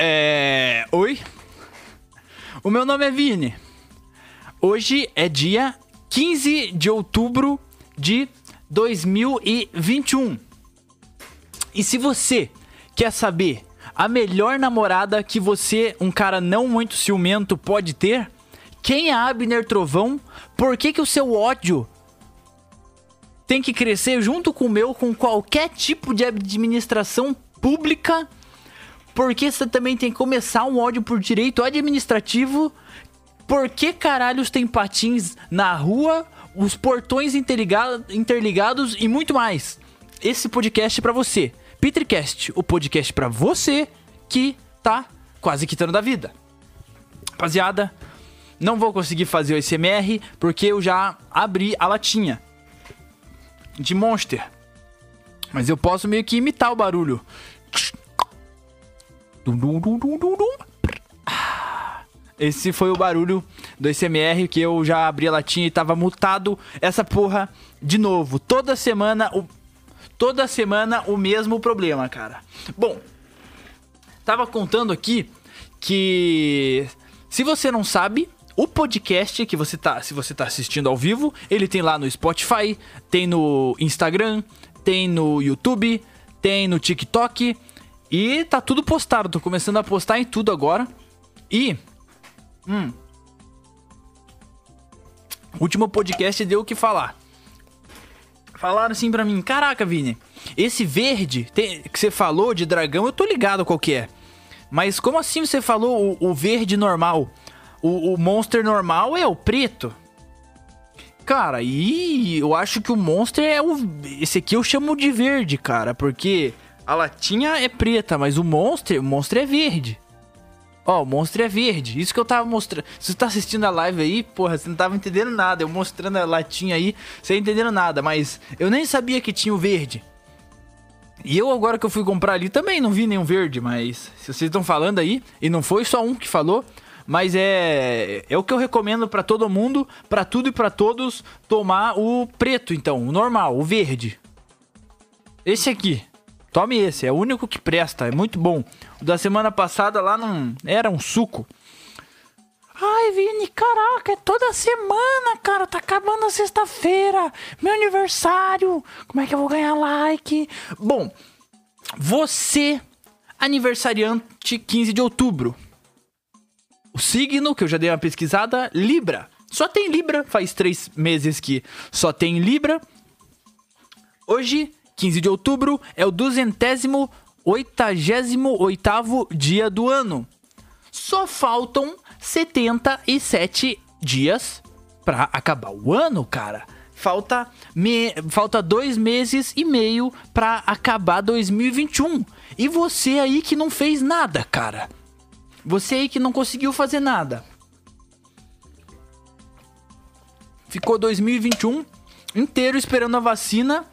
É. Oi? O meu nome é Vini. Hoje é dia 15 de outubro de 2021. E se você quer saber a melhor namorada que você, um cara não muito ciumento, pode ter? Quem é Abner Trovão? Por que, que o seu ódio tem que crescer junto com o meu com qualquer tipo de administração pública? Porque você também tem que começar um ódio por direito administrativo? Por que caralhos tem patins na rua, os portões interligados e muito mais? Esse podcast é pra você. Petercast, o podcast para você que tá quase quitando da vida. Rapaziada, não vou conseguir fazer o SMR porque eu já abri a latinha de Monster. Mas eu posso meio que imitar o barulho. Esse foi o barulho do SMR que eu já abri a latinha e tava mutado essa porra de novo. Toda semana o Toda semana o mesmo problema, cara. Bom, tava contando aqui que se você não sabe, o podcast que você tá, se você tá assistindo ao vivo, ele tem lá no Spotify, tem no Instagram, tem no YouTube, tem no TikTok e tá tudo postado. Tô começando a postar em tudo agora. E hum, último podcast deu o que falar. Falaram assim pra mim: Caraca, Vini, esse verde tem, que você falou de dragão, eu tô ligado qual que é. Mas como assim você falou o, o verde normal? O, o monster normal é o preto? Cara, e eu acho que o monster é o. Esse aqui eu chamo de verde, cara, porque a latinha é preta, mas o monster, o monster é verde. Ó, o monstro é verde. Isso que eu tava mostrando. Se você tá assistindo a live aí, porra, você não tava entendendo nada. Eu mostrando a latinha aí, você entendendo nada. Mas eu nem sabia que tinha o verde. E eu agora que eu fui comprar ali também não vi nenhum verde, mas se vocês estão falando aí, e não foi só um que falou, mas é é o que eu recomendo para todo mundo, para tudo e para todos, tomar o preto então, o normal, o verde. Esse aqui. Tome esse, é o único que presta, é muito bom. O da semana passada lá não era um suco. Ai, Vini, caraca, é toda semana, cara. Tá acabando a sexta-feira. Meu aniversário. Como é que eu vou ganhar like? Bom, você, aniversariante 15 de outubro. O signo, que eu já dei uma pesquisada, Libra. Só tem Libra, faz três meses que só tem Libra. Hoje 15 de outubro é o duzentésimo oitagésimo oitavo dia do ano. Só faltam 77 dias para acabar o ano, cara. Falta, me, falta dois meses e meio para acabar 2021. E você aí que não fez nada, cara. Você aí que não conseguiu fazer nada. Ficou 2021 inteiro esperando a vacina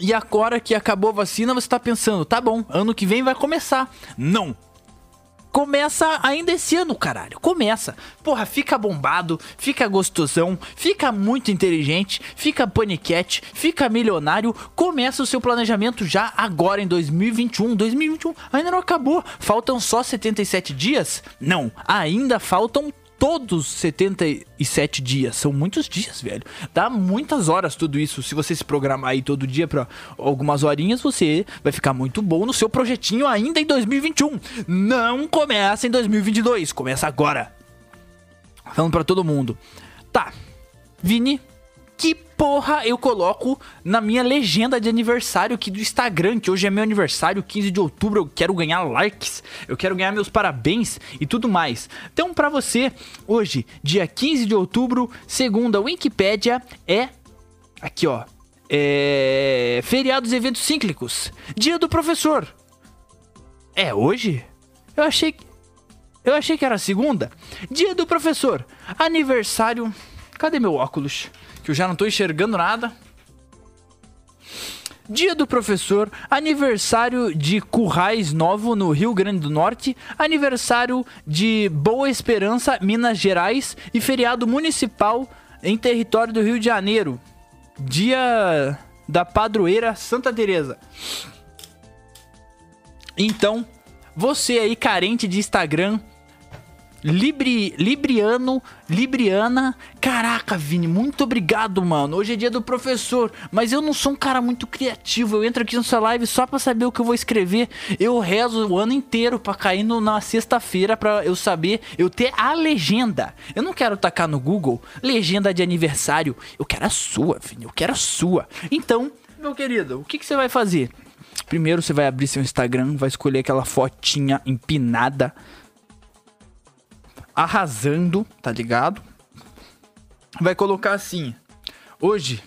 e agora que acabou a vacina, você tá pensando, tá bom, ano que vem vai começar. Não! Começa ainda esse ano, caralho. Começa. Porra, fica bombado, fica gostosão, fica muito inteligente, fica paniquete, fica milionário. Começa o seu planejamento já agora em 2021. 2021 ainda não acabou. Faltam só 77 dias? Não, ainda faltam todos 77 dias. São muitos dias, velho. Dá muitas horas tudo isso. Se você se programar aí todo dia para algumas horinhas, você vai ficar muito bom no seu projetinho ainda em 2021. Não começa em 2022, começa agora. Falando para todo mundo. Tá. Vini, que porra eu coloco na minha legenda de aniversário aqui do Instagram, que hoje é meu aniversário, 15 de outubro, eu quero ganhar likes, eu quero ganhar meus parabéns e tudo mais. Então, para você, hoje, dia 15 de outubro, segundo a Wikipedia, é aqui, ó, é feriados e eventos cíclicos. Dia do professor. É hoje? Eu achei eu achei que era segunda. Dia do professor. Aniversário. Cadê meu óculos? Que eu já não tô enxergando nada. Dia do professor, aniversário de Currais Novo no Rio Grande do Norte, aniversário de Boa Esperança, Minas Gerais e feriado municipal em território do Rio de Janeiro. Dia da padroeira Santa Teresa. Então, você aí carente de Instagram, Libri, Libriano, Libriana. Caraca, Vini, muito obrigado, mano. Hoje é dia do professor, mas eu não sou um cara muito criativo. Eu entro aqui na sua live só pra saber o que eu vou escrever. Eu rezo o ano inteiro pra cair no, na sexta-feira pra eu saber, eu ter a legenda. Eu não quero tacar no Google legenda de aniversário. Eu quero a sua, Vini, eu quero a sua. Então, meu querido, o que, que você vai fazer? Primeiro você vai abrir seu Instagram, vai escolher aquela fotinha empinada arrasando, tá ligado? Vai colocar assim: Hoje,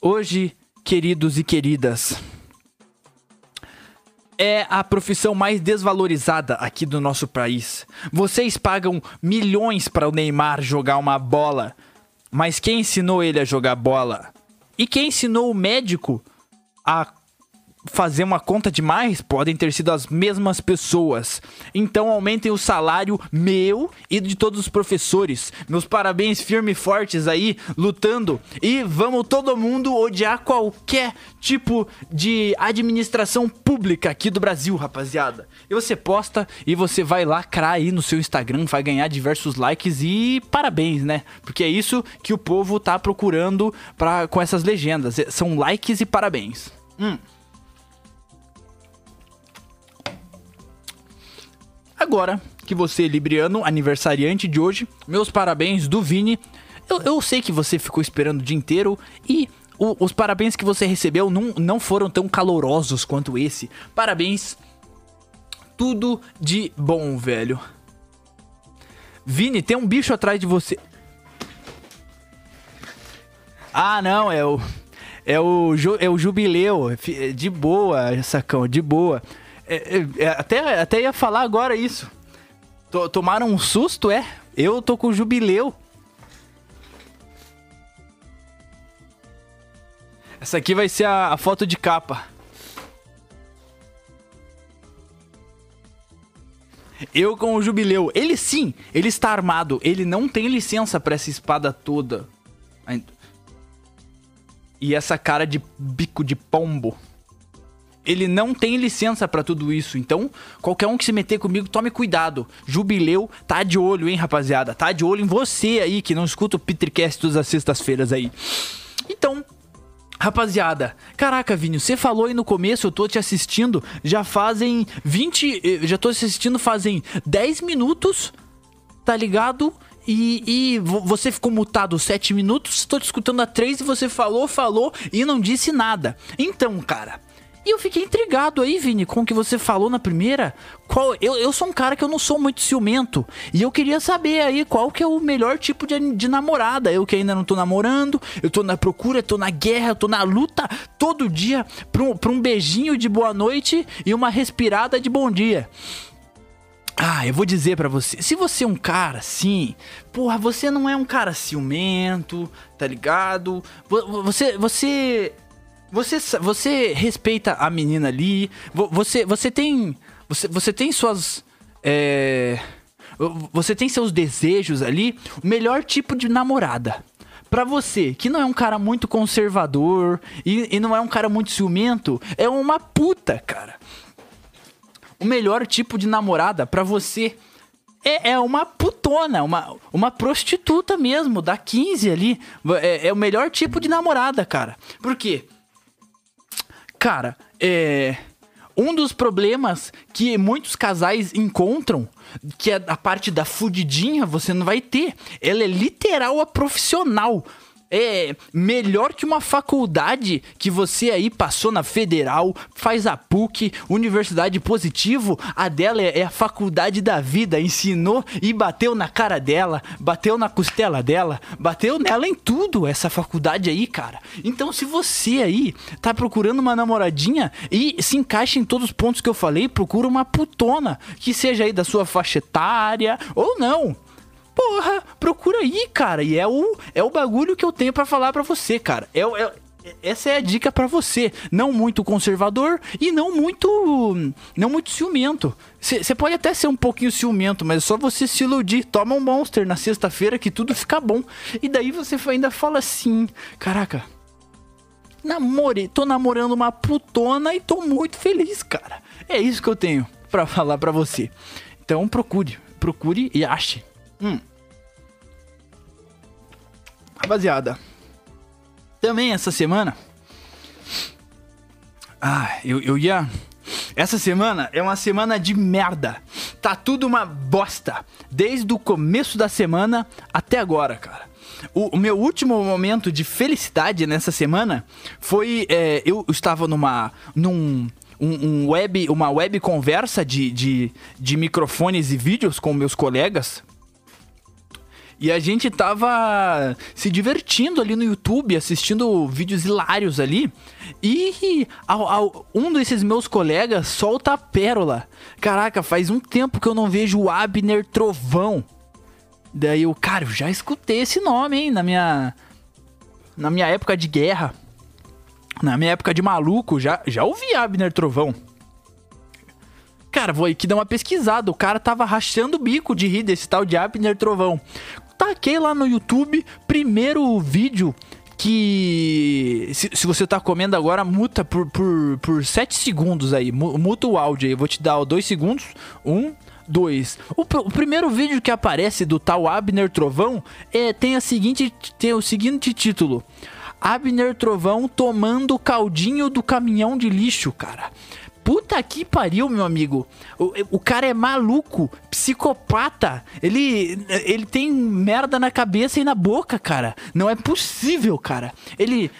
hoje, queridos e queridas, é a profissão mais desvalorizada aqui do nosso país. Vocês pagam milhões para o Neymar jogar uma bola, mas quem ensinou ele a jogar bola? E quem ensinou o médico a fazer uma conta demais podem ter sido as mesmas pessoas. Então aumentem o salário meu e de todos os professores. Meus parabéns firmes e fortes aí, lutando. E vamos todo mundo odiar qualquer tipo de administração pública aqui do Brasil, rapaziada. E você posta e você vai lacrar aí no seu Instagram, vai ganhar diversos likes e parabéns, né? Porque é isso que o povo tá procurando pra, com essas legendas. São likes e parabéns. Hum. Agora que você, Libriano, aniversariante de hoje, meus parabéns do Vini. Eu, eu sei que você ficou esperando o dia inteiro e o, os parabéns que você recebeu não, não foram tão calorosos quanto esse. Parabéns. Tudo de bom, velho. Vini, tem um bicho atrás de você. Ah, não, é o. É o, é o jubileu. De boa, sacão, de boa. É, é, é, até, até ia falar agora isso. T tomaram um susto, é? Eu tô com jubileu. Essa aqui vai ser a, a foto de capa. Eu com o jubileu. Ele sim, ele está armado. Ele não tem licença para essa espada toda. E essa cara de bico de pombo ele não tem licença para tudo isso. Então, qualquer um que se meter comigo, tome cuidado. Jubileu tá de olho, hein, rapaziada? Tá de olho em você aí que não escuta o Petercast todas as sextas-feiras aí. Então, Rapaziada, caraca, Vini, você falou aí no começo, eu tô te assistindo, já fazem 20. Eh, já tô assistindo fazem 10 minutos, tá ligado? E, e você ficou mutado 7 minutos, estou te escutando há 3 e você falou, falou e não disse nada. Então, cara, e eu fiquei intrigado aí, Vini, com o que você falou na primeira. Qual, eu, eu sou um cara que eu não sou muito ciumento. E eu queria saber aí qual que é o melhor tipo de, de namorada. Eu que ainda não tô namorando, eu tô na procura, tô na guerra, tô na luta todo dia pra um, pra um beijinho de boa noite e uma respirada de bom dia. Ah, eu vou dizer para você, se você é um cara assim, porra, você não é um cara ciumento, tá ligado? Você, você você, você respeita a menina ali. Você, você tem. Você, você tem suas. É, você tem seus desejos ali. O melhor tipo de namorada. Pra você, que não é um cara muito conservador e, e não é um cara muito ciumento, é uma puta, cara. O melhor tipo de namorada pra você é, é uma putona, uma, uma prostituta mesmo, da 15 ali. É, é o melhor tipo de namorada, cara. Por quê? Cara, é. Um dos problemas que muitos casais encontram, que é a parte da fudidinha, você não vai ter. Ela é literal a profissional é melhor que uma faculdade que você aí passou na Federal, faz a PUC, Universidade Positivo, a dela é, é a faculdade da vida, ensinou e bateu na cara dela, bateu na costela dela, bateu nela em tudo essa faculdade aí, cara. Então se você aí tá procurando uma namoradinha e se encaixa em todos os pontos que eu falei, procura uma putona que seja aí da sua faixa etária ou não. Porra, procura aí, cara. E é o, é o bagulho que eu tenho para falar para você, cara. É, é, essa é a dica para você. Não muito conservador e não muito. Não muito ciumento. Você pode até ser um pouquinho ciumento, mas é só você se iludir. Toma um monster na sexta-feira que tudo fica bom. E daí você ainda fala assim: Caraca, namore, tô namorando uma putona e tô muito feliz, cara. É isso que eu tenho pra falar pra você. Então procure, procure e ache. Hum. Rapaziada, também essa semana. Ah, eu, eu ia. Essa semana é uma semana de merda. Tá tudo uma bosta. Desde o começo da semana até agora, cara. O, o meu último momento de felicidade nessa semana foi. É, eu estava numa. num. Um, um web, uma web conversa de, de, de microfones e vídeos com meus colegas e a gente tava se divertindo ali no YouTube, assistindo vídeos hilários ali. E ao, ao, um desses meus colegas solta a pérola. Caraca, faz um tempo que eu não vejo o Abner Trovão. Daí eu, cara, eu já escutei esse nome, hein, na minha. Na minha época de guerra. Na minha época de maluco, já, já ouvi Abner Trovão. Cara, vou aqui dar uma pesquisada. O cara tava rachando o bico de rir desse tal de Abner Trovão taquei lá no YouTube, primeiro vídeo que se, se, você tá comendo agora, muta por, por, por 7 segundos aí. Muta o áudio aí. Eu vou te dar 2 segundos. 1, 2. O, o, primeiro vídeo que aparece do tal Abner Trovão é, tem, a seguinte, tem o seguinte título. Abner Trovão tomando caldinho do caminhão de lixo, cara. Puta que pariu, meu amigo. O, o cara é maluco, psicopata. Ele, ele tem merda na cabeça e na boca, cara. Não é possível, cara. Ele.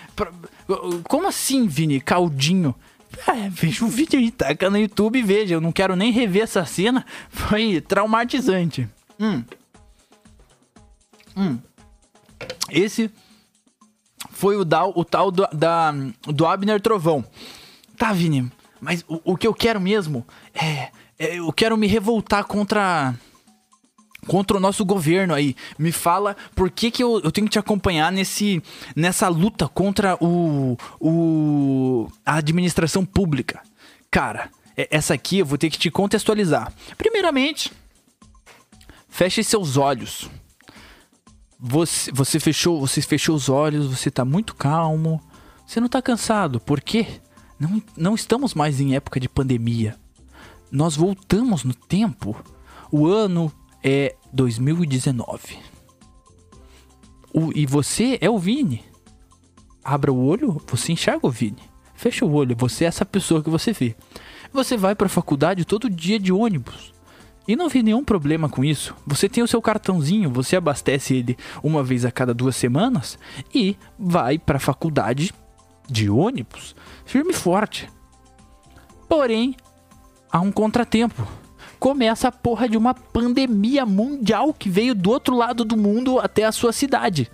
Como assim, Vini? Caldinho. É, veja o vídeo aí, taca no YouTube e veja. Eu não quero nem rever essa cena. Foi traumatizante. Hum. Hum. Esse foi o, da, o tal do, da, do Abner Trovão. Tá, Vini. Mas o, o que eu quero mesmo é, é, Eu quero me revoltar contra. Contra o nosso governo aí. Me fala por que, que eu, eu tenho que te acompanhar nesse, nessa luta contra o, o, a administração pública. Cara, essa aqui eu vou ter que te contextualizar. Primeiramente, feche seus olhos. Você, você fechou, você fechou os olhos, você tá muito calmo. Você não tá cansado. Por quê? Não, não estamos mais em época de pandemia. Nós voltamos no tempo. O ano é 2019. O, e você é o Vini. Abra o olho, você enxerga o Vini. Fecha o olho, você é essa pessoa que você vê. Você vai para a faculdade todo dia de ônibus. E não vê nenhum problema com isso. Você tem o seu cartãozinho, você abastece ele uma vez a cada duas semanas e vai para a faculdade de ônibus firme e forte. Porém, há um contratempo. Começa a porra de uma pandemia mundial que veio do outro lado do mundo até a sua cidade.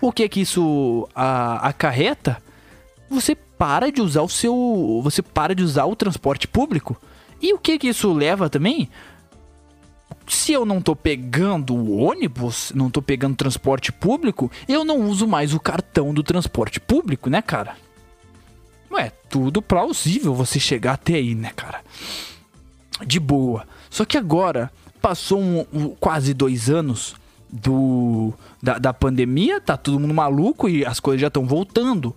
O que é que isso acarreta? Você para de usar o seu. Você para de usar o transporte público. E o que é que isso leva também? Se eu não tô pegando o ônibus, não tô pegando transporte público, eu não uso mais o cartão do transporte público, né, cara? Não é tudo plausível você chegar até aí, né, cara? De boa. Só que agora, passou um, um, quase dois anos do da, da pandemia, tá todo mundo maluco e as coisas já estão voltando.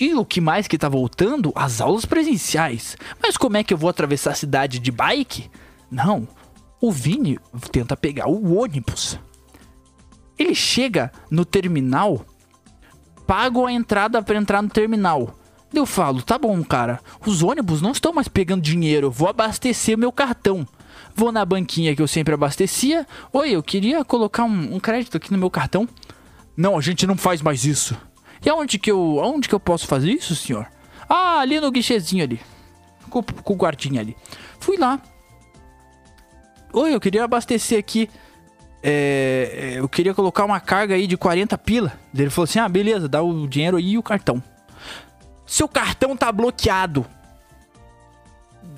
E o que mais que tá voltando? As aulas presenciais. Mas como é que eu vou atravessar a cidade de bike? Não. O Vini tenta pegar o ônibus. Ele chega no terminal, paga a entrada para entrar no terminal. Eu falo, tá bom, cara, os ônibus não estão mais pegando dinheiro, vou abastecer meu cartão. Vou na banquinha que eu sempre abastecia. Oi, eu queria colocar um, um crédito aqui no meu cartão. Não, a gente não faz mais isso. E aonde que eu, aonde que eu posso fazer isso, senhor? Ah, ali no guichezinho ali. Com, com o guardinha ali. Fui lá. Oi, eu queria abastecer aqui. É, é eu queria colocar uma carga aí de 40 pila. Ele falou assim: ah, beleza, dá o dinheiro aí e o cartão. Seu cartão tá bloqueado.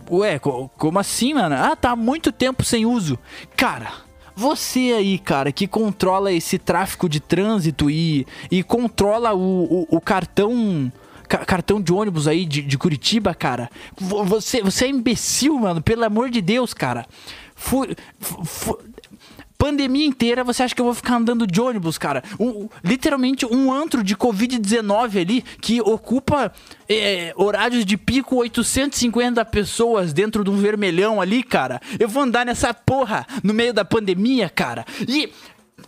Ué, como assim, mano? Ah, tá há muito tempo sem uso. Cara, você aí, cara, que controla esse tráfico de trânsito e, e controla o, o, o cartão cartão de ônibus aí de, de, Curitiba, cara. Você, você é imbecil, mano. Pelo amor de Deus, cara. Fu, fu, pandemia inteira, você acha que eu vou ficar andando de ônibus, cara? Um, literalmente um antro de Covid-19 ali que ocupa é, horários de pico 850 pessoas dentro de um vermelhão ali, cara. Eu vou andar nessa porra no meio da pandemia, cara. E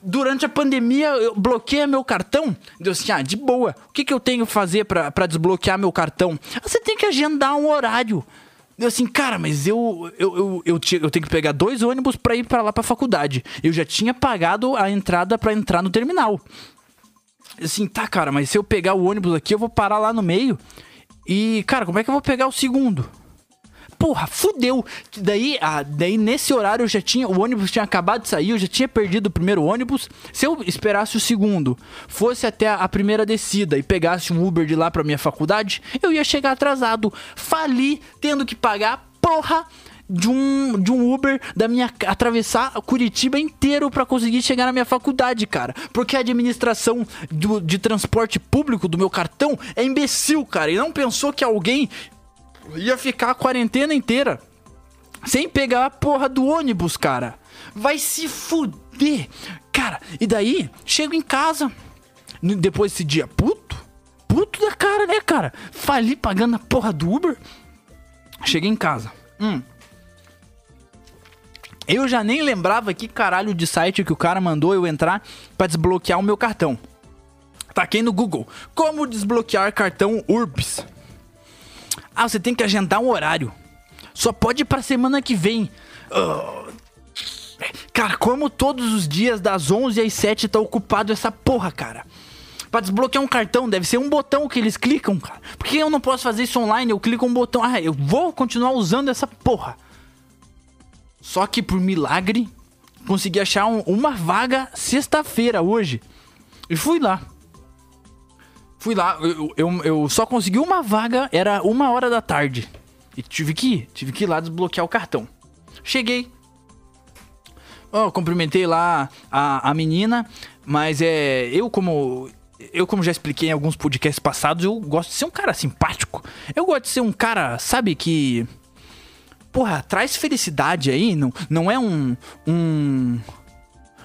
durante a pandemia eu bloqueei meu cartão. Deu assim, ah, de boa. O que, que eu tenho que fazer para desbloquear meu cartão? Você tem que agendar um horário. Deu assim, cara, mas eu eu, eu, eu, eu tenho que pegar dois ônibus para ir para lá pra faculdade. Eu já tinha pagado a entrada para entrar no terminal. Assim, tá, cara, mas se eu pegar o ônibus aqui, eu vou parar lá no meio. E, cara, como é que eu vou pegar o segundo? Porra, fudeu. Daí, ah, daí nesse horário eu já tinha, o ônibus tinha acabado de sair, eu já tinha perdido o primeiro ônibus. Se eu esperasse o segundo, fosse até a primeira descida e pegasse um Uber de lá pra minha faculdade, eu ia chegar atrasado. Fali tendo que pagar, porra, de um, de um Uber da minha atravessar Curitiba inteiro para conseguir chegar na minha faculdade, cara. Porque a administração do, de transporte público do meu cartão é imbecil, cara. E não pensou que alguém ia ficar a quarentena inteira sem pegar a porra do ônibus, cara. Vai se fuder. Cara, e daí, chego em casa, depois desse dia, puto, puto da cara, né, cara? Fali pagando a porra do Uber. Cheguei em casa. Hum. Eu já nem lembrava que caralho de site que o cara mandou eu entrar para desbloquear o meu cartão. Taquei no Google. Como desbloquear cartão Urbs? Ah, você tem que agendar um horário. Só pode ir pra semana que vem. Uh... Cara, como todos os dias das 11 às 7 tá ocupado essa porra, cara. Pra desbloquear um cartão, deve ser um botão que eles clicam, cara. Por que eu não posso fazer isso online? Eu clico um botão. Ah, eu vou continuar usando essa porra. Só que por milagre, consegui achar um, uma vaga sexta-feira hoje. E fui lá. Fui lá, eu, eu, eu, só consegui uma vaga, era uma hora da tarde. E tive que ir, tive que ir lá desbloquear o cartão. Cheguei. Oh, cumprimentei lá a, a menina, mas é. Eu como. Eu, como já expliquei em alguns podcasts passados, eu gosto de ser um cara simpático. Eu gosto de ser um cara, sabe, que. Porra, traz felicidade aí, não, não é um. um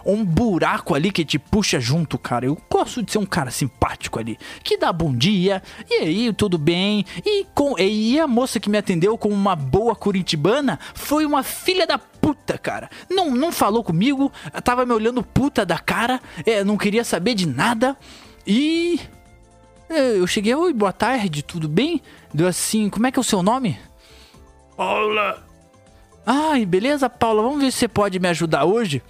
um buraco ali que te puxa junto, cara. Eu gosto de ser um cara simpático ali, que dá bom dia, e aí, tudo bem? E, com, e a moça que me atendeu como uma boa curitibana foi uma filha da puta, cara. Não, não falou comigo, tava me olhando puta da cara, é, não queria saber de nada. E. É, eu cheguei, oi, boa tarde, tudo bem? Deu assim, como é que é o seu nome? Paula. Ai, beleza, Paula, vamos ver se você pode me ajudar hoje.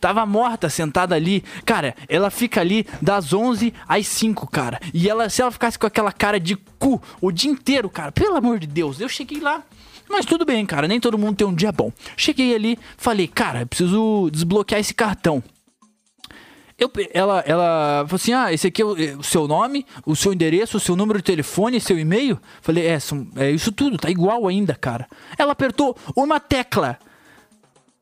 Tava morta, sentada ali. Cara, ela fica ali das 11 às 5, cara. E ela, se ela ficasse com aquela cara de cu o dia inteiro, cara, pelo amor de Deus, eu cheguei lá. Mas tudo bem, cara, nem todo mundo tem um dia bom. Cheguei ali, falei, cara, preciso desbloquear esse cartão. Eu, ela, ela falou assim: Ah, esse aqui é o, é o, seu nome, o seu endereço, o seu número de telefone, seu e-mail. Falei: é, é isso tudo, tá igual ainda, cara. Ela apertou uma tecla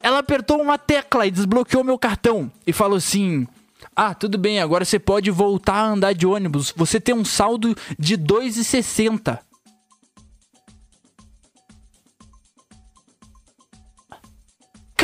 ela apertou uma tecla e desbloqueou meu cartão e falou assim: "Ah, tudo bem, agora você pode voltar a andar de ônibus. Você tem um saldo de 2,60."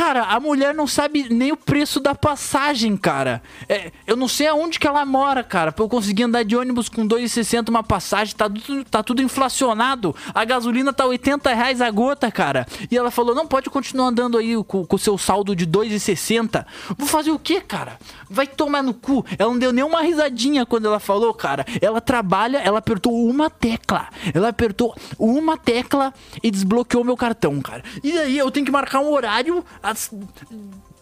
Cara, a mulher não sabe nem o preço da passagem, cara. É, eu não sei aonde que ela mora, cara. Pra eu conseguir andar de ônibus com 2,60 uma passagem, tá tudo, tá tudo inflacionado. A gasolina tá 80 reais a gota, cara. E ela falou: não pode continuar andando aí com o seu saldo de 2,60. Vou fazer o quê, cara? Vai tomar no cu. Ela não deu nem uma risadinha quando ela falou, cara. Ela trabalha, ela apertou uma tecla. Ela apertou uma tecla e desbloqueou meu cartão, cara. E aí eu tenho que marcar um horário as,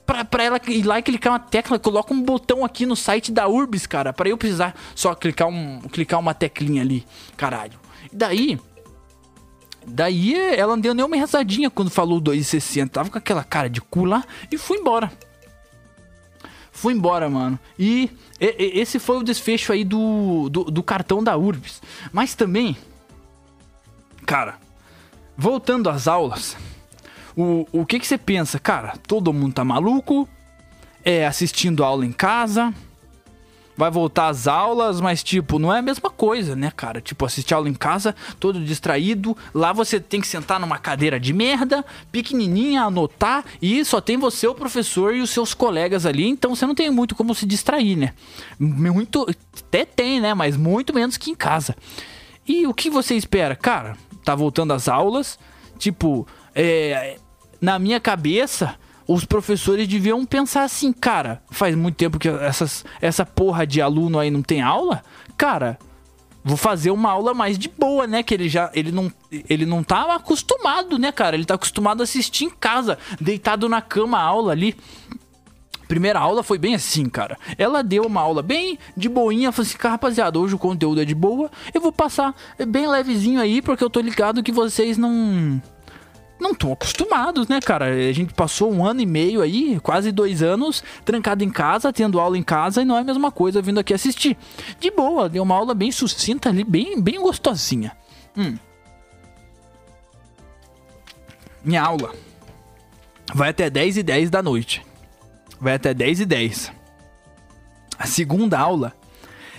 pra, pra ela ir lá e clicar uma tecla, coloca um botão aqui no site da Urbis, cara, para eu precisar só clicar, um, clicar uma teclinha ali, caralho. E daí, daí ela não deu nenhuma rezadinha quando falou 2,60, tava com aquela cara de cu lá e fui embora. Fui embora, mano. E, e esse foi o desfecho aí do, do, do cartão da Urbis. Mas também, cara, voltando às aulas, o, o que, que você pensa? Cara, todo mundo tá maluco, é assistindo aula em casa, vai voltar às aulas, mas tipo, não é a mesma coisa, né, cara? Tipo, assistir aula em casa, todo distraído, lá você tem que sentar numa cadeira de merda, pequenininha, anotar, e só tem você, o professor e os seus colegas ali, então você não tem muito como se distrair, né? Muito, até tem, né, mas muito menos que em casa. E o que você espera? Cara, tá voltando às aulas, tipo, é, na minha cabeça os professores deviam pensar assim, cara, faz muito tempo que essas, essa porra de aluno aí não tem aula, cara, vou fazer uma aula mais de boa, né? Que ele já ele não ele não tá acostumado, né, cara? Ele tá acostumado a assistir em casa, deitado na cama a aula ali. Primeira aula foi bem assim, cara. Ela deu uma aula bem de boinha, falou assim, rapaziada, hoje o conteúdo é de boa, eu vou passar bem levezinho aí, porque eu tô ligado que vocês não não estão acostumados, né, cara? A gente passou um ano e meio aí, quase dois anos, trancado em casa, tendo aula em casa, e não é a mesma coisa vindo aqui assistir. De boa, deu uma aula bem sucinta ali, bem, bem gostosinha. Hum. Minha aula vai até 10 e 10 da noite. Vai até 10 e 10. A segunda aula,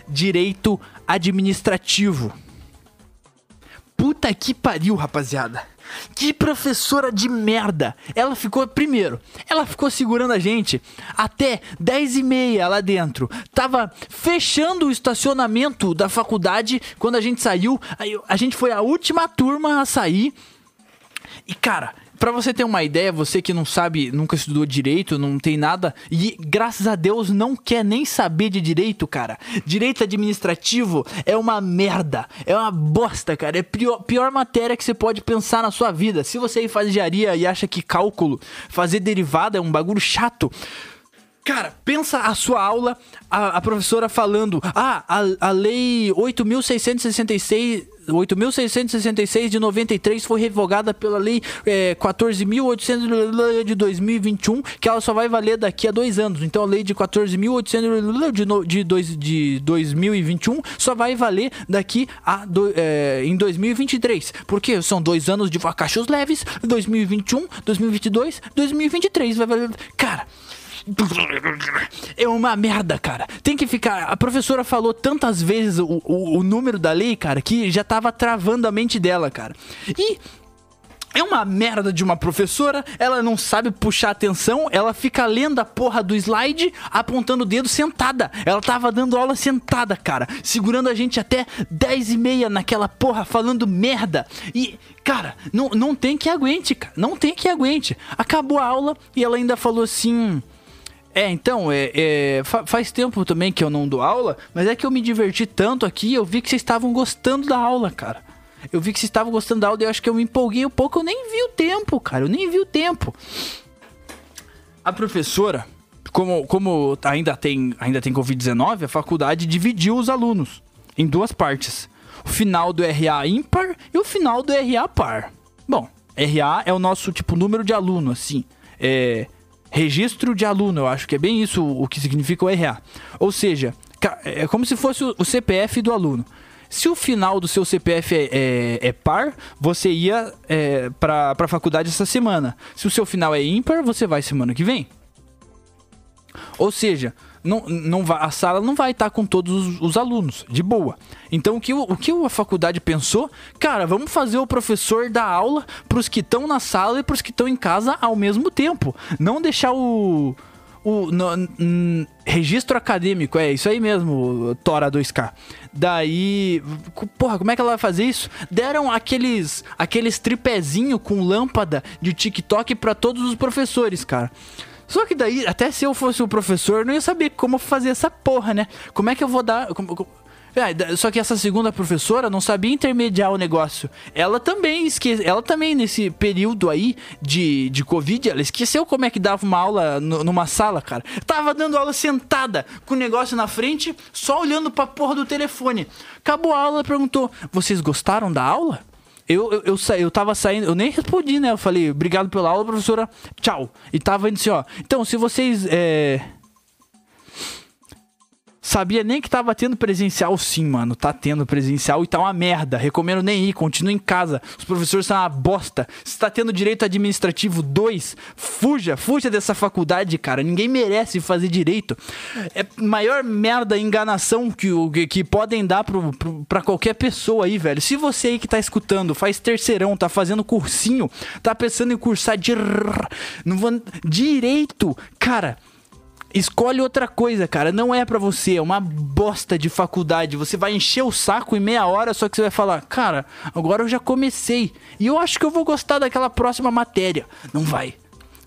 direito administrativo. Puta que pariu, rapaziada. Que professora de merda! Ela ficou, primeiro, ela ficou segurando a gente até 10 e meia lá dentro. Tava fechando o estacionamento da faculdade quando a gente saiu. A gente foi a última turma a sair. E cara, Pra você ter uma ideia, você que não sabe, nunca estudou direito, não tem nada e graças a Deus não quer nem saber de direito, cara. Direito administrativo é uma merda, é uma bosta, cara. É pior, pior matéria que você pode pensar na sua vida. Se você faz engenharia e acha que cálculo, fazer derivada é um bagulho chato, Cara, pensa a sua aula, a, a professora falando: Ah, a, a lei 8.666. 8.666 de 93 foi revogada pela lei é, 14.800 de 2021, que ela só vai valer daqui a dois anos. Então a lei de 14.800 de, de, de 2021 só vai valer daqui a do, é, em 2023. Porque são dois anos de vacachos leves, 2021, 2022, 2023 vai valer. Cara. É uma merda, cara. Tem que ficar. A professora falou tantas vezes o, o, o número da lei, cara, que já tava travando a mente dela, cara. E é uma merda de uma professora, ela não sabe puxar atenção, ela fica lendo a porra do slide, apontando o dedo sentada. Ela tava dando aula sentada, cara, segurando a gente até 10 e meia naquela porra, falando merda. E, cara, não, não tem que aguente, cara, não tem que aguente. Acabou a aula e ela ainda falou assim. É, então, é, é, faz tempo também que eu não dou aula, mas é que eu me diverti tanto aqui, eu vi que vocês estavam gostando da aula, cara. Eu vi que vocês estavam gostando da aula e eu acho que eu me empolguei um pouco, eu nem vi o tempo, cara, eu nem vi o tempo. A professora, como, como ainda tem, ainda tem Covid-19, a faculdade dividiu os alunos em duas partes. O final do RA ímpar e o final do RA par. Bom, RA é o nosso, tipo, número de aluno, assim. É registro de aluno, eu acho que é bem isso o que significa o RA. Ou seja, é como se fosse o CPF do aluno. Se o final do seu CPF é, é, é par, você ia é, para a faculdade essa semana. Se o seu final é ímpar, você vai semana que vem. Ou seja, não, não vai, a sala não vai estar com todos os, os, alunos, de boa. Então o que, o que a faculdade pensou? Cara, vamos fazer o professor dar aula para os que estão na sala e para os que estão em casa ao mesmo tempo. Não deixar o. O no, registro acadêmico, é isso aí mesmo, Tora 2K. Daí, porra, como é que ela vai fazer isso? Deram aqueles aqueles tripézinho com lâmpada de TikTok para todos os professores, cara. Só que daí, até se eu fosse o professor, não ia saber como fazer essa porra, né? Como é que eu vou dar. Como, como... É, só que essa segunda professora não sabia intermediar o negócio. Ela também esqueceu. Ela também, nesse período aí de, de Covid, ela esqueceu como é que dava uma aula numa sala, cara. Tava dando aula sentada, com o negócio na frente, só olhando pra porra do telefone. Acabou a aula, perguntou: Vocês gostaram da aula? Eu, eu, eu, sa, eu tava saindo, eu nem respondi, né? Eu falei, obrigado pela aula, professora, tchau. E tava indo assim, ó. Então, se vocês. É... Sabia nem que tava tendo presencial sim, mano. Tá tendo presencial e tá uma merda. Recomendo nem ir, continue em casa. Os professores são uma bosta. Se tá tendo direito administrativo 2, fuja, fuja dessa faculdade, cara. Ninguém merece fazer direito. É maior merda enganação que, que, que podem dar pro, pro, pra qualquer pessoa aí, velho. Se você aí que tá escutando, faz terceirão, tá fazendo cursinho, tá pensando em cursar de... Direito, cara Escolhe outra coisa, cara. Não é para você. É uma bosta de faculdade. Você vai encher o saco em meia hora, só que você vai falar, cara, agora eu já comecei. E eu acho que eu vou gostar daquela próxima matéria. Não vai.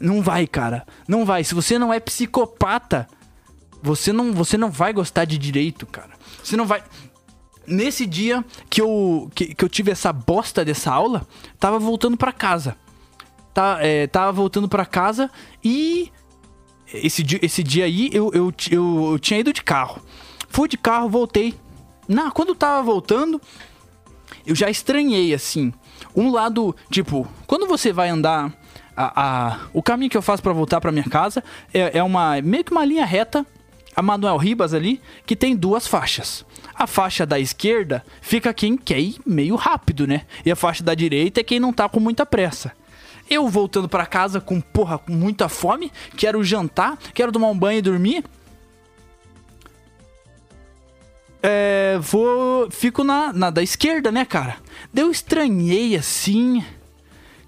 Não vai, cara. Não vai. Se você não é psicopata, você não, você não vai gostar de direito, cara. Você não vai. Nesse dia que eu, que, que eu tive essa bosta dessa aula, tava voltando para casa. Tá, é, tava voltando para casa e esse dia, esse dia aí eu, eu, eu, eu tinha ido de carro. Fui de carro, voltei. Na, quando eu tava voltando, eu já estranhei, assim. Um lado, tipo, quando você vai andar. A, a o caminho que eu faço para voltar para minha casa é, é uma meio que uma linha reta a Manuel Ribas ali, que tem duas faixas. A faixa da esquerda fica quem quer ir meio rápido, né? E a faixa da direita é quem não tá com muita pressa. Eu voltando para casa com, porra, com muita fome, quero jantar, quero tomar um banho e dormir. É, vou. Fico na, na da esquerda, né, cara? Deu estranhei assim.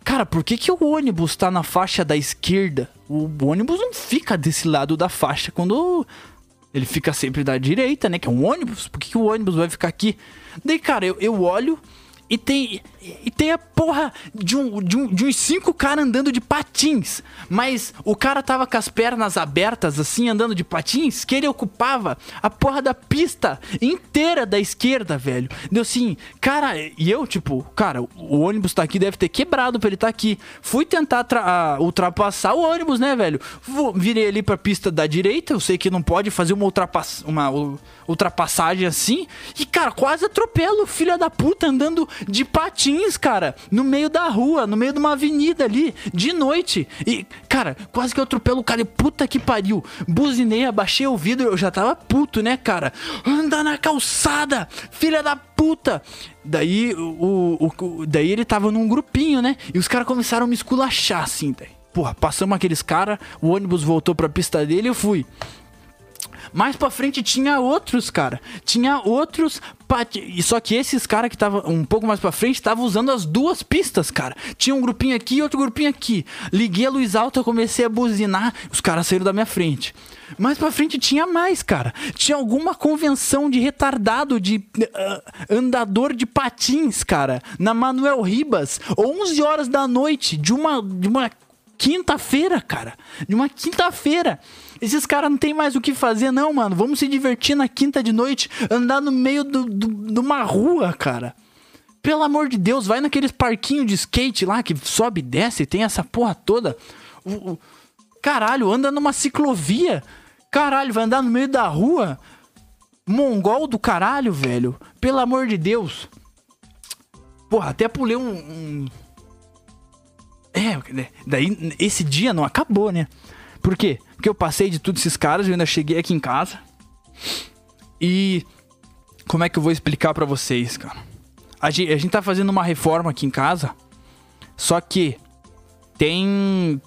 Cara, por que, que o ônibus tá na faixa da esquerda? O ônibus não fica desse lado da faixa quando. Ele fica sempre da direita, né? Que é um ônibus. Por que, que o ônibus vai ficar aqui? Daí, cara, eu, eu olho e tem, e tem a porra de, um, de, um, de uns cinco caras andando de patins. Mas o cara tava com as pernas abertas, assim, andando de patins, que ele ocupava a porra da pista inteira da esquerda, velho. Deu assim, cara, e eu, tipo, cara, o ônibus tá aqui, deve ter quebrado pra ele tá aqui. Fui tentar ultrapassar o ônibus, né, velho? Virei ali pra pista da direita, eu sei que não pode fazer uma, ultrapass uma ultrapassagem assim. E, cara, quase atropelo, filha da puta, andando de patins, cara, no meio da rua, no meio de uma avenida ali, de noite. E, cara, quase que eu atropelo o cara e puta que pariu. Buzinei, abaixei o vidro, eu já tava puto, né, cara? Anda na calçada, filha da puta. Daí, o, o, daí ele tava num grupinho, né? E os caras começaram a me esculachar, assim, daí. Porra, passamos aqueles caras, o ônibus voltou pra pista dele e eu fui. Mais pra frente tinha outros, cara. Tinha outros. E só que esses caras que estavam um pouco mais pra frente estavam usando as duas pistas, cara. Tinha um grupinho aqui e outro grupinho aqui. Liguei a luz alta, comecei a buzinar. Os caras saíram da minha frente. Mais pra frente tinha mais, cara. Tinha alguma convenção de retardado, de uh, andador de patins, cara. Na Manuel Ribas. 11 horas da noite, de uma, de uma quinta-feira, cara. De uma quinta-feira. Esses caras não tem mais o que fazer, não, mano. Vamos se divertir na quinta de noite, andar no meio do, do, de uma rua, cara. Pelo amor de Deus, vai naqueles parquinhos de skate lá que sobe e desce, tem essa porra toda. O, o, caralho, anda numa ciclovia. Caralho, vai andar no meio da rua. Mongol do caralho, velho. Pelo amor de Deus. Porra, até pulei um. um... É, daí esse dia não acabou, né? Por quê? Porque eu passei de todos esses caras, eu ainda cheguei aqui em casa. E como é que eu vou explicar para vocês, cara? A gente, a gente tá fazendo uma reforma aqui em casa. Só que tem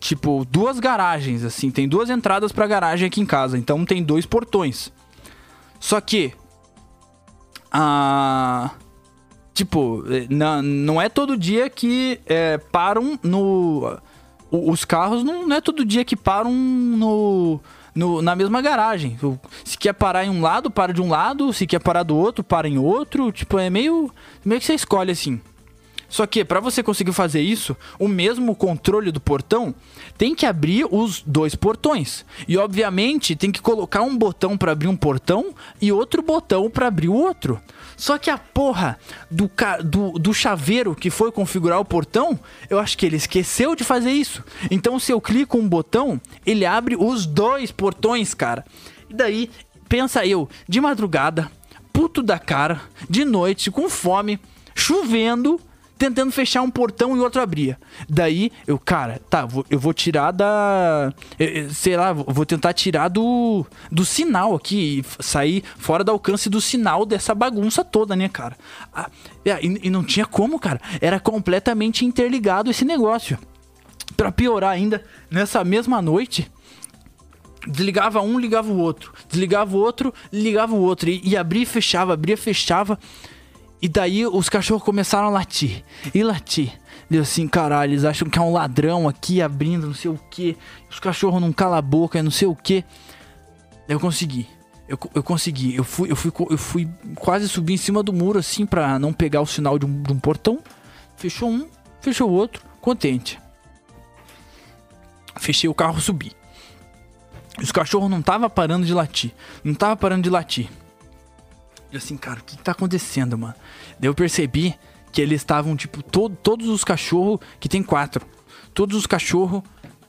tipo duas garagens assim, tem duas entradas para garagem aqui em casa, então tem dois portões. Só que a tipo, eh, não, não é todo dia que é, param no os carros não, não é todo dia que param no, no, na mesma garagem. Se quer parar em um lado, para de um lado. Se quer parar do outro, para em outro. Tipo, é meio, meio que você escolhe assim. Só que para você conseguir fazer isso, o mesmo controle do portão tem que abrir os dois portões. E obviamente tem que colocar um botão para abrir um portão e outro botão para abrir o outro. Só que a porra do, do, do chaveiro que foi configurar o portão, eu acho que ele esqueceu de fazer isso. Então se eu clico um botão, ele abre os dois portões, cara. E daí, pensa eu, de madrugada, puto da cara, de noite, com fome, chovendo tentando fechar um portão e outro abria. Daí, eu, cara, tá, eu vou tirar da. Sei lá, vou tentar tirar do, do sinal aqui, sair fora do alcance do sinal dessa bagunça toda, né, cara? Ah, e, e não tinha como, cara. Era completamente interligado esse negócio. Pra piorar ainda, nessa mesma noite, desligava um, ligava o outro, desligava o outro, ligava o outro, e, e abria e fechava, abria e fechava. E daí os cachorros começaram a latir. E latir. Deu assim, caralho, eles acham que é um ladrão aqui abrindo, não sei o que. Os cachorros não calam a boca, não sei o que. Eu consegui. Eu, eu consegui. Eu fui, eu, fui, eu fui quase subir em cima do muro, assim, pra não pegar o sinal de um, de um portão. Fechou um, fechou o outro, contente. Fechei o carro, subi. Os cachorros não tava parando de latir. Não tava parando de latir. E assim, cara, o que, que tá acontecendo, mano? Daí eu percebi que eles estavam, tipo, todo, todos os cachorros, que tem quatro, todos os cachorros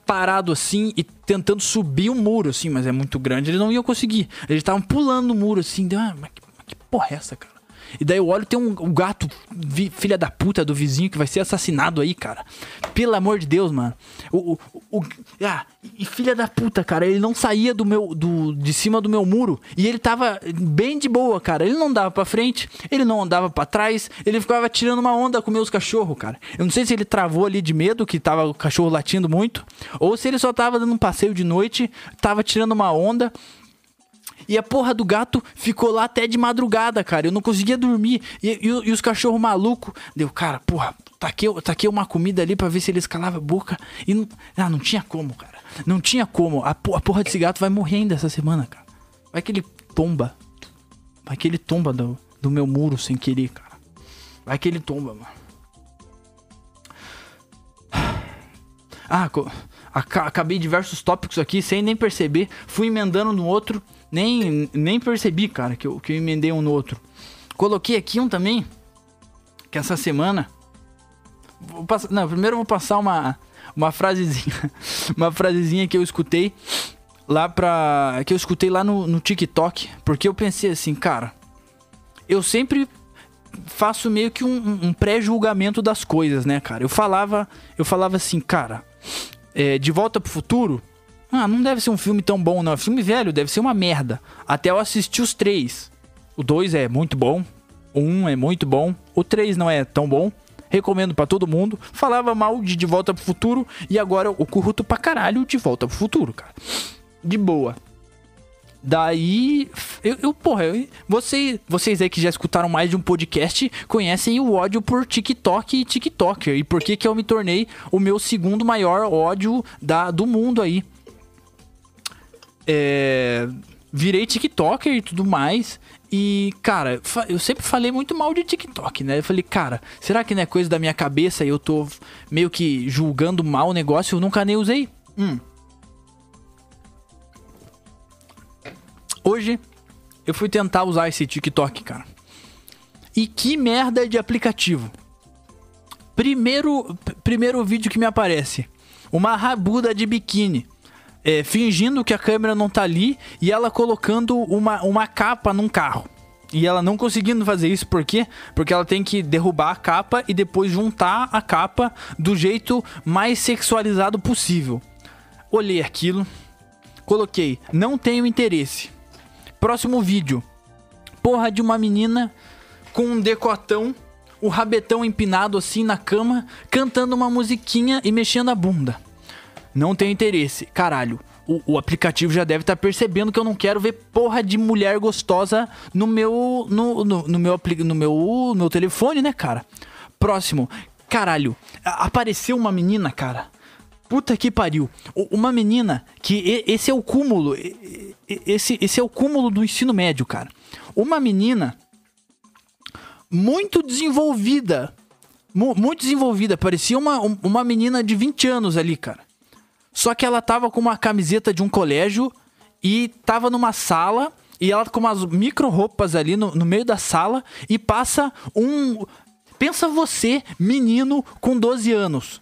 parados assim e tentando subir o muro, assim, mas é muito grande, eles não iam conseguir. Eles estavam pulando o muro, assim, deu, ah, mas que, mas que porra é essa, cara? E daí eu olho tem um, um gato, vi, filha da puta do vizinho, que vai ser assassinado aí, cara. Pelo amor de Deus, mano. O, o, o, ah, e filha da puta, cara, ele não saía do meu, do, de cima do meu muro. E ele tava bem de boa, cara. Ele não dava pra frente, ele não andava para trás, ele ficava tirando uma onda com meus cachorros, cara. Eu não sei se ele travou ali de medo, que tava o cachorro latindo muito, ou se ele só tava dando um passeio de noite, tava tirando uma onda. E a porra do gato ficou lá até de madrugada, cara. Eu não conseguia dormir. E, e, e os cachorros malucos. Deu, cara, porra, taquei, taquei uma comida ali para ver se eles calavam a boca. E não, ah, não tinha como, cara. Não tinha como. A, a porra desse gato vai morrer ainda essa semana, cara. Vai que ele tomba. Vai que ele tomba do, do meu muro sem querer, cara. Vai que ele tomba, mano. Ah, acabei diversos tópicos aqui sem nem perceber. Fui emendando no outro. Nem, nem percebi, cara, que eu, que eu emendei um no outro. Coloquei aqui um também. Que essa semana. Vou passar, não, primeiro eu vou passar uma, uma frasezinha. Uma frasezinha que eu escutei lá pra. Que eu escutei lá no, no TikTok. Porque eu pensei assim, cara. Eu sempre faço meio que um, um pré-julgamento das coisas, né, cara? Eu falava, eu falava assim, cara, é, De Volta pro Futuro, ah, não deve ser um filme tão bom, não. É filme velho, deve ser uma merda. Até eu assisti os três. O dois é muito bom. O um é muito bom. O três não é tão bom. Recomendo para todo mundo. Falava mal de De Volta pro Futuro. E agora o curto pra caralho De Volta pro Futuro, cara. De boa. Daí, eu, eu porra, eu, você, vocês aí que já escutaram mais de um podcast conhecem o ódio por TikTok e TikToker. E por que que eu me tornei o meu segundo maior ódio da, do mundo aí. É, virei TikToker e tudo mais. E, cara, eu sempre falei muito mal de TikTok, né? Eu falei, cara, será que não é coisa da minha cabeça e eu tô meio que julgando mal o negócio? Eu nunca nem usei. Hum. Hoje eu fui tentar usar esse TikTok, cara. E que merda de aplicativo. Primeiro, primeiro vídeo que me aparece. Uma rabuda de biquíni. É, fingindo que a câmera não tá ali e ela colocando uma, uma capa num carro. E ela não conseguindo fazer isso, por quê? Porque ela tem que derrubar a capa e depois juntar a capa do jeito mais sexualizado possível. Olhei aquilo, coloquei, não tenho interesse. Próximo vídeo. Porra de uma menina com um decotão, o rabetão empinado assim na cama, cantando uma musiquinha e mexendo a bunda. Não tenho interesse. Caralho. O, o, aplicativo já deve estar tá percebendo que eu não quero ver porra de mulher gostosa no meu no, no, no meu no meu no meu telefone, né, cara? Próximo. Caralho, apareceu uma menina, cara. Puta que pariu. Uma menina que esse é o cúmulo. Esse, esse é o cúmulo do ensino médio, cara. Uma menina muito desenvolvida. Muito desenvolvida. Parecia uma, uma menina de 20 anos ali, cara. Só que ela tava com uma camiseta de um colégio e tava numa sala. E ela com umas micro roupas ali no, no meio da sala. E passa um. Pensa você, menino com 12 anos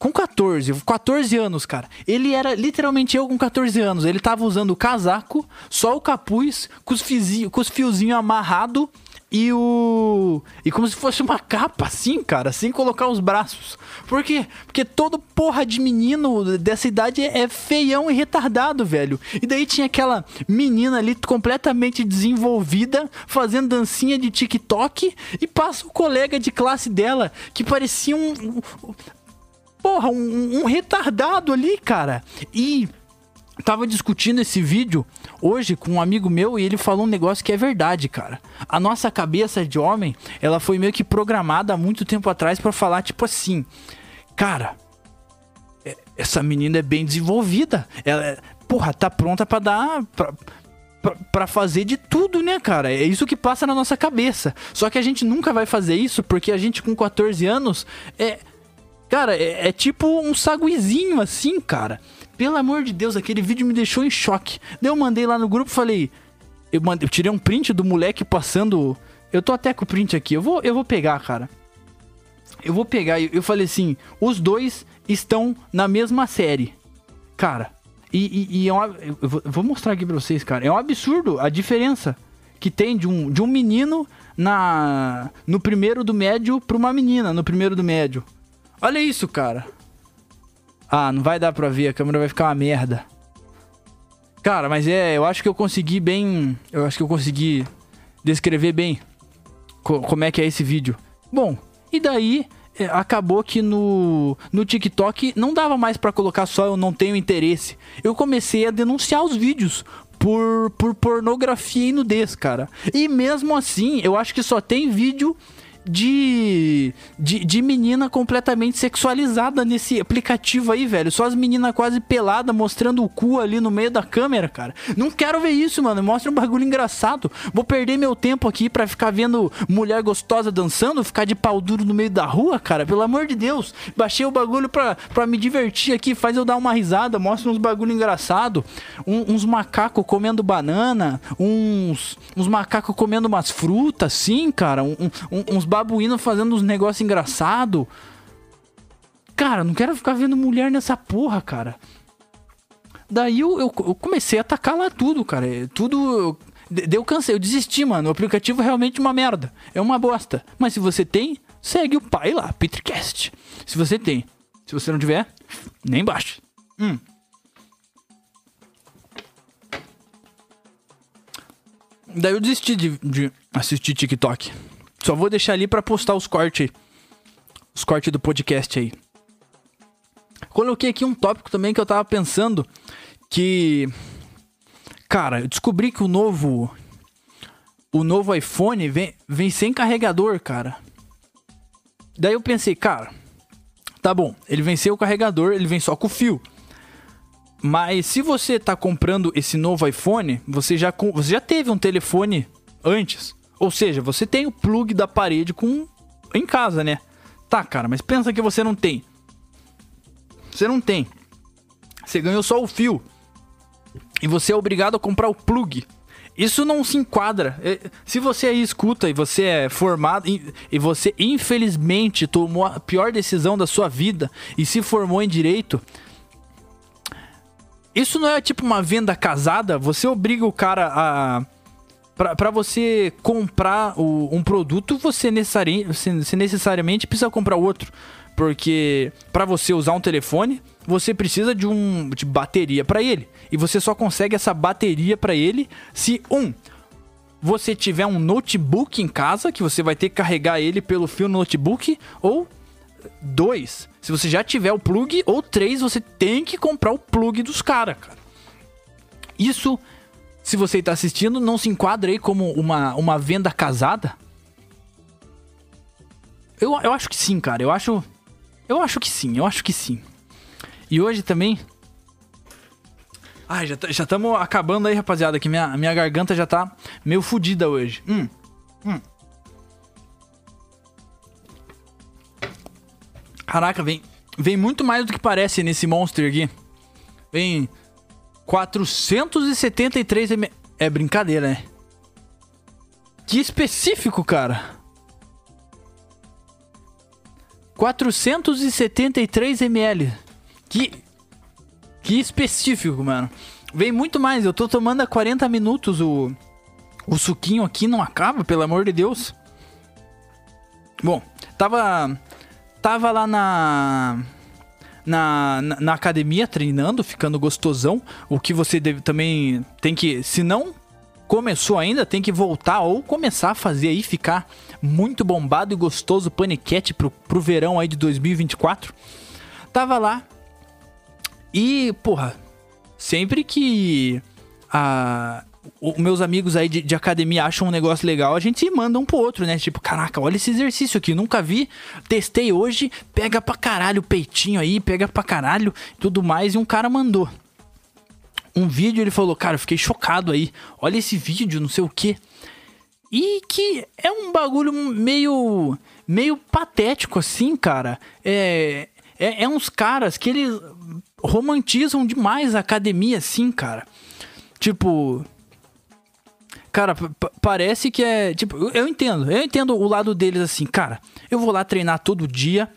com 14, 14 anos, cara. Ele era literalmente eu com 14 anos. Ele tava usando o casaco, só o capuz, com os fiozinhos, com os fiozinhos amarrado e o. E como se fosse uma capa, assim, cara, sem colocar os braços. Por quê? Porque todo porra de menino dessa idade é feião e retardado, velho. E daí tinha aquela menina ali completamente desenvolvida, fazendo dancinha de TikTok, e passa o colega de classe dela, que parecia um. Porra, um, um retardado ali, cara. E tava discutindo esse vídeo hoje com um amigo meu e ele falou um negócio que é verdade, cara. A nossa cabeça de homem, ela foi meio que programada há muito tempo atrás para falar tipo assim, cara, é, essa menina é bem desenvolvida. Ela, é, porra, tá pronta para dar pra, pra, pra, fazer de tudo, né, cara? É isso que passa na nossa cabeça. Só que a gente nunca vai fazer isso porque a gente com 14 anos é Cara, é, é tipo um saguizinho assim, cara. Pelo amor de Deus, aquele vídeo me deixou em choque. Daí eu mandei lá no grupo falei. Eu, mandei, eu tirei um print do moleque passando. Eu tô até com o print aqui. Eu vou, eu vou pegar, cara. Eu vou pegar. Eu, eu falei assim: os dois estão na mesma série. Cara. E, e, e é um, eu vou mostrar aqui pra vocês, cara. É um absurdo a diferença que tem de um, de um menino na no primeiro do médio pra uma menina no primeiro do médio. Olha isso, cara. Ah, não vai dar pra ver, a câmera vai ficar uma merda. Cara, mas é, eu acho que eu consegui bem. Eu acho que eu consegui descrever bem co como é que é esse vídeo. Bom, e daí é, acabou que no, no TikTok não dava mais para colocar só eu não tenho interesse. Eu comecei a denunciar os vídeos por, por pornografia e nudez, cara. E mesmo assim, eu acho que só tem vídeo de, de, de menina completamente sexualizada nesse aplicativo aí, velho. Só as meninas quase peladas mostrando o cu ali no meio da câmera, cara. Não quero ver isso, mano. Mostra um bagulho engraçado. Vou perder meu tempo aqui para ficar vendo mulher gostosa dançando, ficar de pau duro no meio da rua, cara. Pelo amor de Deus. Baixei o bagulho pra, pra me divertir aqui, faz eu dar uma risada, mostra uns bagulho engraçado. Um, uns macacos comendo banana, uns, uns macacos comendo umas frutas, sim, cara. Um, um, uns babuíno fazendo uns negócios engraçados. Cara, não quero ficar vendo mulher nessa porra, cara. Daí eu, eu, eu comecei a atacar lá tudo, cara. É tudo. Deu cansei, eu desisti, mano. O aplicativo é realmente uma merda. É uma bosta. Mas se você tem, segue o pai lá, Petricast. Se você tem. Se você não tiver, nem baixe. Hum. Daí eu desisti de, de assistir TikTok. Só vou deixar ali para postar os cortes. Os cortes do podcast aí. Coloquei aqui um tópico também que eu tava pensando que cara, eu descobri que o novo o novo iPhone vem, vem sem carregador, cara. Daí eu pensei, cara, tá bom, ele vem sem o carregador, ele vem só com o fio. Mas se você tá comprando esse novo iPhone, você já, você já teve um telefone antes. Ou seja, você tem o plug da parede com em casa, né? Tá, cara, mas pensa que você não tem. Você não tem. Você ganhou só o fio. E você é obrigado a comprar o plug. Isso não se enquadra. É, se você aí escuta e você é formado e você infelizmente tomou a pior decisão da sua vida e se formou em direito, isso não é tipo uma venda casada? Você obriga o cara a para você comprar o, um produto, você, necessari você necessariamente precisa comprar outro. Porque para você usar um telefone, você precisa de um de bateria para ele. E você só consegue essa bateria para ele se um você tiver um notebook em casa, que você vai ter que carregar ele pelo fio no notebook, ou dois, se você já tiver o plug, ou três, você tem que comprar o plug dos caras, cara. Isso se você está assistindo, não se enquadra aí como uma, uma venda casada? Eu, eu acho que sim, cara. Eu acho. Eu acho que sim, eu acho que sim. E hoje também. Ai, já estamos acabando aí, rapaziada. Que minha, minha garganta já tá meio fodida hoje. Hum. Hum. Caraca, vem, vem muito mais do que parece nesse monster aqui. Vem 473 ml. É brincadeira, né? Que específico, cara. 473 ml. Que. Que específico, mano. Vem muito mais. Eu tô tomando há 40 minutos o. O suquinho aqui não acaba, pelo amor de Deus. Bom, tava. Tava lá na. Na, na, na academia treinando, ficando gostosão. O que você deve, também tem que. Se não começou ainda, tem que voltar ou começar a fazer aí, ficar muito bombado e gostoso paniquete pro, pro verão aí de 2024. Tava lá. E, porra, sempre que a, os meus amigos aí de, de, academia acham um negócio legal, a gente manda um pro outro, né? Tipo, caraca, olha esse exercício aqui, nunca vi, testei hoje, pega pra caralho o peitinho aí, pega pra caralho tudo mais, e um cara mandou um vídeo, ele falou, cara, fiquei chocado aí, olha esse vídeo, não sei o que. E que é um bagulho meio, meio patético assim, cara. É, é, é uns caras que eles romantizam demais a academia assim, cara. Tipo, Cara, parece que é. Tipo, eu entendo. Eu entendo o lado deles assim, cara. Eu vou lá treinar todo dia.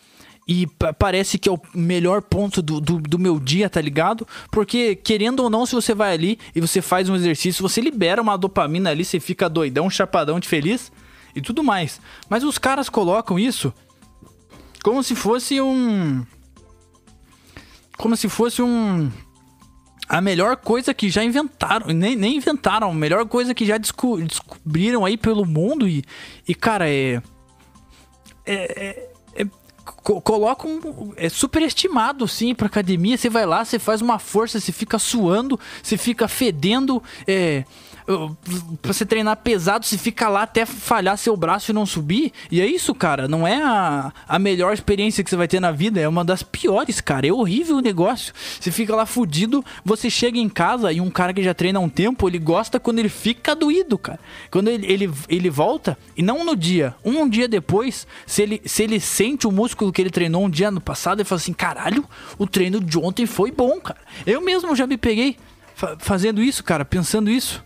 E parece que é o melhor ponto do, do, do, meu dia, tá ligado? Porque, querendo ou não, se você vai ali e você faz um exercício, você libera uma dopamina ali, você fica doidão, chapadão de feliz e tudo mais. Mas os caras colocam isso como se fosse um. Como se fosse um a melhor coisa que já inventaram, nem, nem inventaram, a melhor coisa que já desco descobriram aí pelo mundo e, e cara, é. É. é, é coloca um. É superestimado, sim, pra academia. Você vai lá, você faz uma força, você fica suando, você fica fedendo. É pra você treinar pesado, você fica lá até falhar seu braço e não subir. E é isso, cara. Não é a, a melhor experiência que você vai ter na vida. É uma das piores, cara. É horrível o negócio. Você fica lá fudido, você chega em casa e um cara que já treina há um tempo, ele gosta quando ele fica doído, cara. Quando ele, ele, ele volta, e não no dia, um dia depois, se ele, se ele sente o músculo que ele treinou um dia no passado, ele fala assim: caralho, o treino de ontem foi bom, cara. Eu mesmo já me peguei fazendo isso, cara, pensando isso.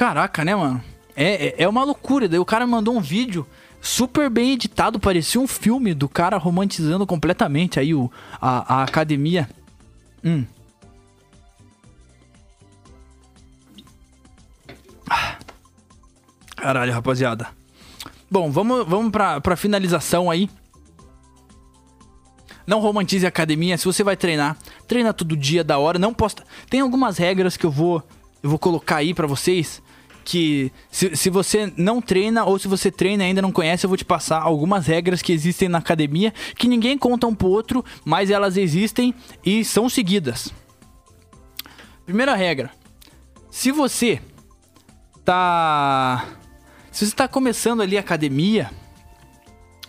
Caraca, né, mano? É, é, é uma loucura. Daí o cara mandou um vídeo super bem editado, parecia um filme do cara romantizando completamente aí o, a, a academia. Hum. Caralho, rapaziada. Bom, vamos, vamos pra, pra finalização aí. Não romantize a academia. Se você vai treinar, treina todo dia, da hora. Não posta. Tem algumas regras que eu vou, eu vou colocar aí para vocês que se, se você não treina ou se você treina e ainda não conhece, eu vou te passar algumas regras que existem na academia que ninguém conta um pro outro, mas elas existem e são seguidas. Primeira regra: se você tá se você tá começando ali a academia,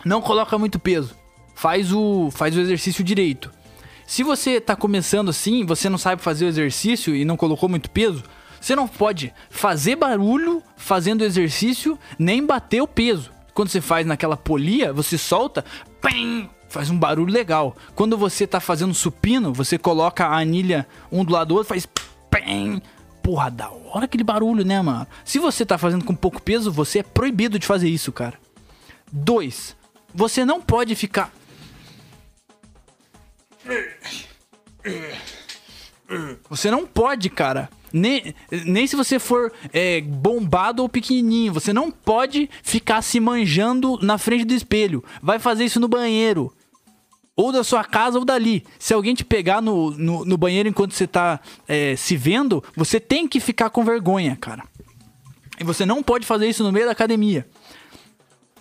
não coloca muito peso. Faz o faz o exercício direito. Se você tá começando assim, você não sabe fazer o exercício e não colocou muito peso, você não pode fazer barulho fazendo exercício, nem bater o peso. Quando você faz naquela polia, você solta, faz um barulho legal. Quando você tá fazendo supino, você coloca a anilha um do lado do outro, faz. Porra, da hora aquele barulho, né, mano? Se você tá fazendo com pouco peso, você é proibido de fazer isso, cara. Dois, você não pode ficar. Você não pode, cara, nem, nem se você for é, bombado ou pequenininho. Você não pode ficar se manjando na frente do espelho. Vai fazer isso no banheiro. Ou da sua casa ou dali. Se alguém te pegar no, no, no banheiro enquanto você tá é, se vendo, você tem que ficar com vergonha, cara. E você não pode fazer isso no meio da academia.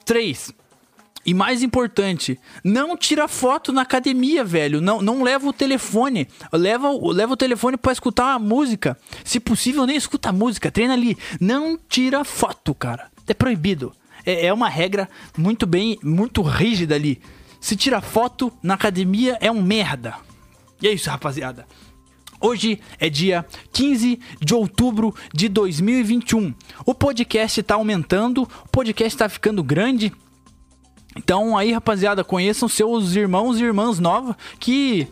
3. E mais importante, não tira foto na academia, velho. Não, não leva o telefone. Leva, leva o telefone para escutar a música. Se possível, nem escuta a música. Treina ali. Não tira foto, cara. É proibido. É, é uma regra muito bem, muito rígida ali. Se tira foto na academia, é um merda. E é isso, rapaziada. Hoje é dia 15 de outubro de 2021. O podcast tá aumentando, o podcast tá ficando grande. Então aí, rapaziada, conheçam seus irmãos e irmãs novas que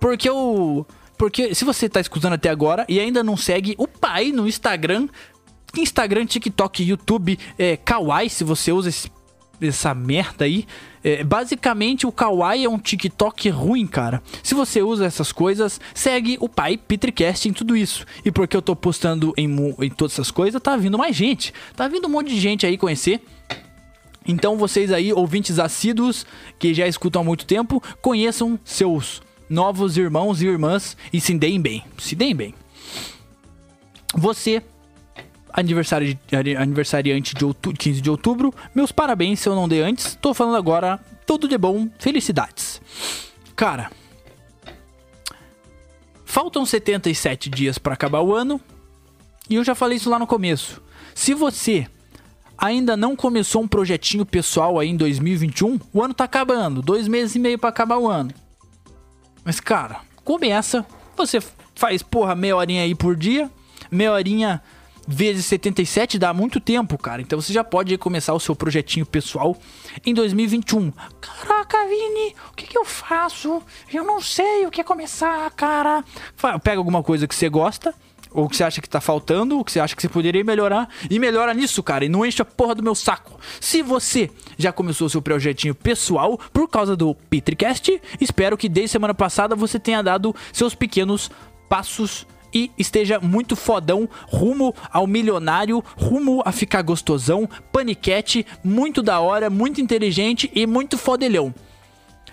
porque o porque se você tá escutando até agora e ainda não segue o pai no Instagram, Instagram, TikTok, YouTube, é, Kawaii, se você usa esse essa merda aí. É, basicamente, o Kawaii é um TikTok ruim, cara. Se você usa essas coisas, segue o pai Petricast em tudo isso. E porque eu tô postando em, em todas essas coisas, tá vindo mais gente. Tá vindo um monte de gente aí conhecer. Então vocês aí, ouvintes assíduos, que já escutam há muito tempo, conheçam seus novos irmãos e irmãs e se deem bem. Se deem bem. Você aniversário de, aniversariante de outubro, 15 de outubro. Meus parabéns se eu não dei antes. Tô falando agora. Tudo de bom. Felicidades. Cara. Faltam 77 dias para acabar o ano. E eu já falei isso lá no começo. Se você ainda não começou um projetinho pessoal aí em 2021, o ano tá acabando. Dois meses e meio para acabar o ano. Mas, cara, começa. Você faz, porra, meia horinha aí por dia. Meia horinha vezes 77 dá muito tempo, cara. Então você já pode começar o seu projetinho pessoal em 2021. Caraca, Vini, o que, que eu faço? Eu não sei o que começar, cara. Pega alguma coisa que você gosta. Ou que você acha que tá faltando, ou que você acha que você poderia melhorar, e melhora nisso, cara, e não enche a porra do meu saco. Se você já começou o seu projetinho pessoal por causa do Petricast, espero que desde semana passada você tenha dado seus pequenos passos e esteja muito fodão rumo ao milionário, rumo a ficar gostosão, paniquete, muito da hora, muito inteligente e muito fodelhão.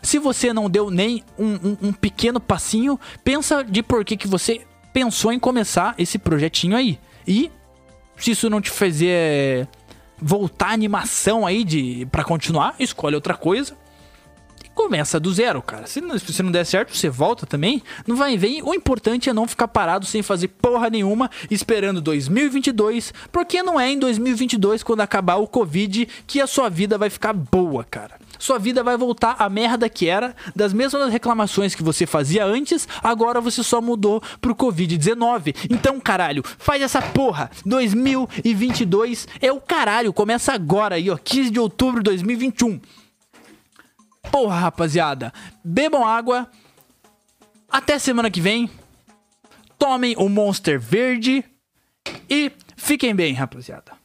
Se você não deu nem um, um, um pequeno passinho, pensa de por que, que você pensou em começar esse projetinho aí. E se isso não te fazer voltar a animação aí de para continuar, escolhe outra coisa começa do zero, cara. Se se não der certo, você volta também. Não vai ver. O importante é não ficar parado sem fazer porra nenhuma, esperando 2022, porque não é em 2022 quando acabar o Covid que a sua vida vai ficar boa, cara. Sua vida vai voltar à merda que era, das mesmas reclamações que você fazia antes, agora você só mudou pro Covid-19. Então, caralho, faz essa porra. 2022 é o caralho, começa agora aí, ó, 15 de outubro de 2021. Porra, rapaziada. Bebam água. Até semana que vem. Tomem o Monster Verde. E fiquem bem, rapaziada.